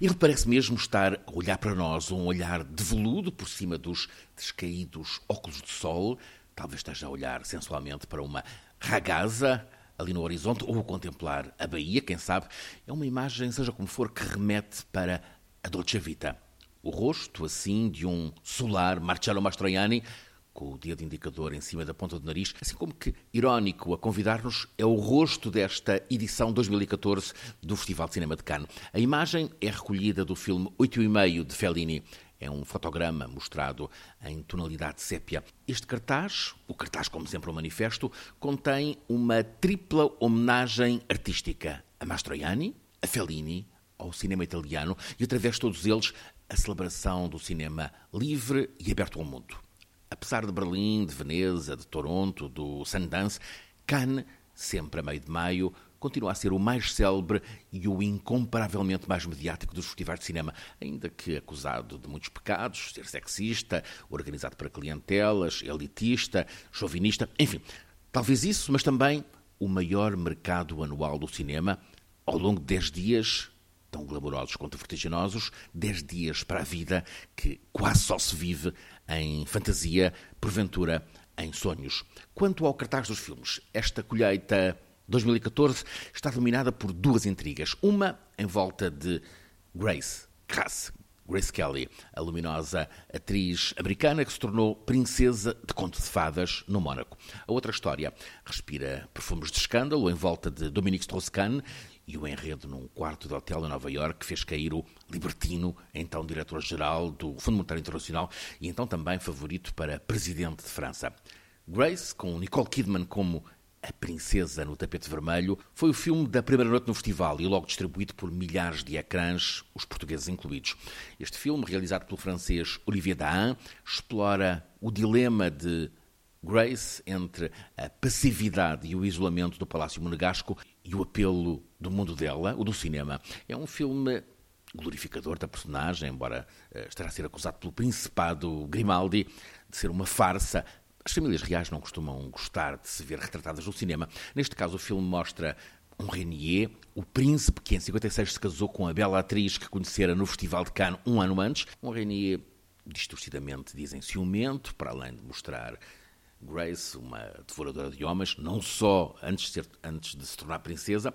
Ele parece mesmo estar a olhar para nós, um olhar de veludo por cima dos descaídos óculos de sol. Talvez esteja a olhar sensualmente para uma ragazza ali no horizonte, ou a contemplar a Bahia, quem sabe. É uma imagem, seja como for, que remete para a Dolce Vita. O rosto, assim, de um solar Marcello Mastroianni, com o dedo indicador em cima da ponta do nariz, assim como que irónico a convidar-nos é o rosto desta edição 2014 do Festival de Cinema de Cannes. A imagem é recolhida do filme Oito e meio de Fellini. É um fotograma mostrado em tonalidade sépia. Este cartaz, o cartaz como sempre o manifesto, contém uma tripla homenagem artística a Mastroianni, a Fellini, ao cinema italiano e, através de todos eles, a celebração do cinema livre e aberto ao mundo. Apesar de Berlim, de Veneza, de Toronto, do Sundance, Cannes, sempre a meio de maio, continua a ser o mais célebre e o incomparavelmente mais mediático dos festivais de cinema, ainda que acusado de muitos pecados, ser sexista, organizado para clientelas, elitista, chauvinista, enfim, talvez isso, mas também o maior mercado anual do cinema, ao longo de 10 dias, tão glamourosos quanto vertiginosos, 10 dias para a vida que quase só se vive em fantasia, porventura em sonhos. Quanto ao cartaz dos filmes, esta colheita 2014 está dominada por duas intrigas. Uma em volta de Grace Cass, Grace Kelly, a luminosa atriz americana que se tornou princesa de conto de fadas no Mónaco. A outra história respira perfumes de escândalo em volta de Dominique Strauss-Kahn e o enredo num quarto de hotel em Nova Iorque fez cair o libertino, então diretor-geral do Fundo Monetário Internacional e então também favorito para presidente de França. Grace, com Nicole Kidman como a Princesa no Tapete Vermelho, foi o filme da primeira noite no festival e logo distribuído por milhares de ecrãs, os portugueses incluídos. Este filme, realizado pelo francês Olivier Dahan, explora o dilema de Grace entre a passividade e o isolamento do Palácio Monegasco e o apelo do mundo dela, o do cinema. É um filme glorificador da personagem, embora uh, estará a ser acusado pelo Principado Grimaldi de ser uma farsa. As famílias reais não costumam gostar de se ver retratadas no cinema. Neste caso, o filme mostra um Renier, o príncipe que em 56 se casou com a bela atriz que conhecera no Festival de Cannes um ano antes. Um Renier distorcidamente dizem ciumento, para além de mostrar Grace, uma devoradora de homens, não só antes de, ser, antes de se tornar princesa.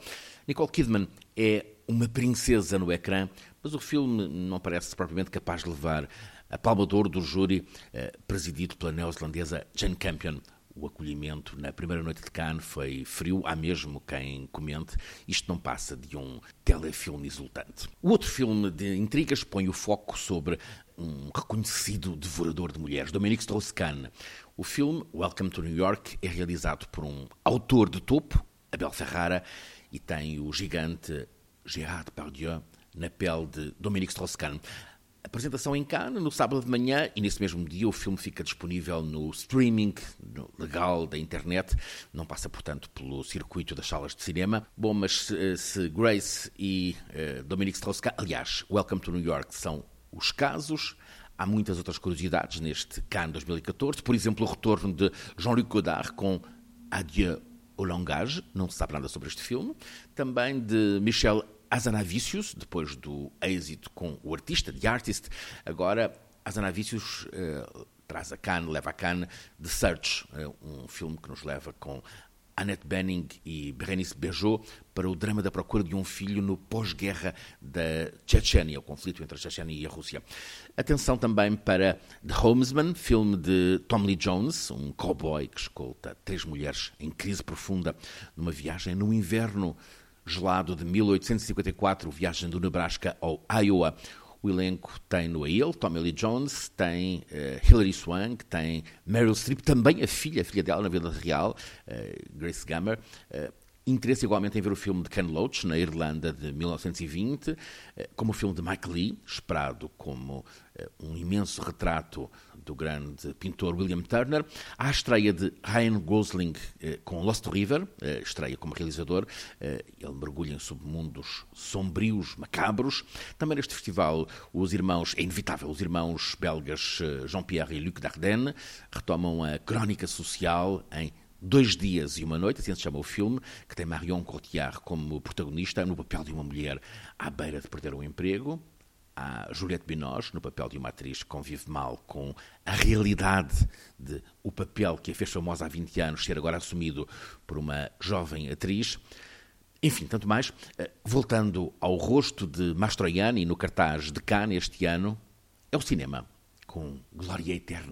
Nicole Kidman é uma princesa no ecrã, mas o filme não parece propriamente capaz de levar a palma de ouro do júri eh, presidido pela neozelandesa Jane Campion. O acolhimento na primeira noite de Cannes foi frio, há mesmo quem comente. Isto não passa de um telefilme exultante. O outro filme de intrigas põe o foco sobre um reconhecido devorador de mulheres, Dominique Strauss-Kahn. O filme, Welcome to New York, é realizado por um autor de topo, Abel Ferrara, e tem o gigante Gérard Depardieu na pele de Dominique Strauss-Kahn. Apresentação em Cannes no sábado de manhã e nesse mesmo dia o filme fica disponível no streaming legal da internet. Não passa, portanto, pelo circuito das salas de cinema. Bom, mas se, se Grace e uh, Dominique Strauss-Kahn, aliás, Welcome to New York são os casos, Há muitas outras curiosidades neste Cannes 2014, por exemplo, o retorno de Jean-Luc Godard com Adieu au langage, não se sabe nada sobre este filme, também de Michel Azanavicius, depois do êxito com o artista, The Artist, agora Azanavicius uh, traz a Cannes, leva a Cannes The Search, uh, um filme que nos leva com Annette Bening e Berenice Bejo para o drama da procura de um filho no pós-guerra da Chechênia, o conflito entre a Chechênia e a Rússia. Atenção também para The Homesman, filme de Tom Lee Jones, um cowboy que escolta três mulheres em crise profunda numa viagem no inverno gelado de 1854, viagem do Nebraska ao Iowa. O elenco tem no ele Tommy Lee Jones, tem uh, Hilary Swank, tem Meryl Streep, também a filha, a filha dela na vida real, uh, Grace Gummer. Uh, interesse igualmente em ver o filme de Ken Loach, na Irlanda de 1920, como o filme de Mike Lee, esperado como um imenso retrato do grande pintor William Turner, à estreia de Ryan Gosling eh, com Lost River, eh, estreia como realizador, eh, ele mergulha em submundos sombrios, macabros. Também neste festival, os irmãos, é inevitável, os irmãos belgas Jean-Pierre e Luc Dardenne retomam a crónica social em Dois Dias e Uma Noite, assim se chama o filme, que tem Marion Cotillard como protagonista no papel de uma mulher à beira de perder o emprego, Há Juliette Binoche, no papel de uma atriz que convive mal com a realidade de o papel que a fez famosa há 20 anos ser agora assumido por uma jovem atriz. Enfim, tanto mais. Eh, voltando ao rosto de Mastroianni no cartaz de Cannes este ano, é o cinema com glória eterna.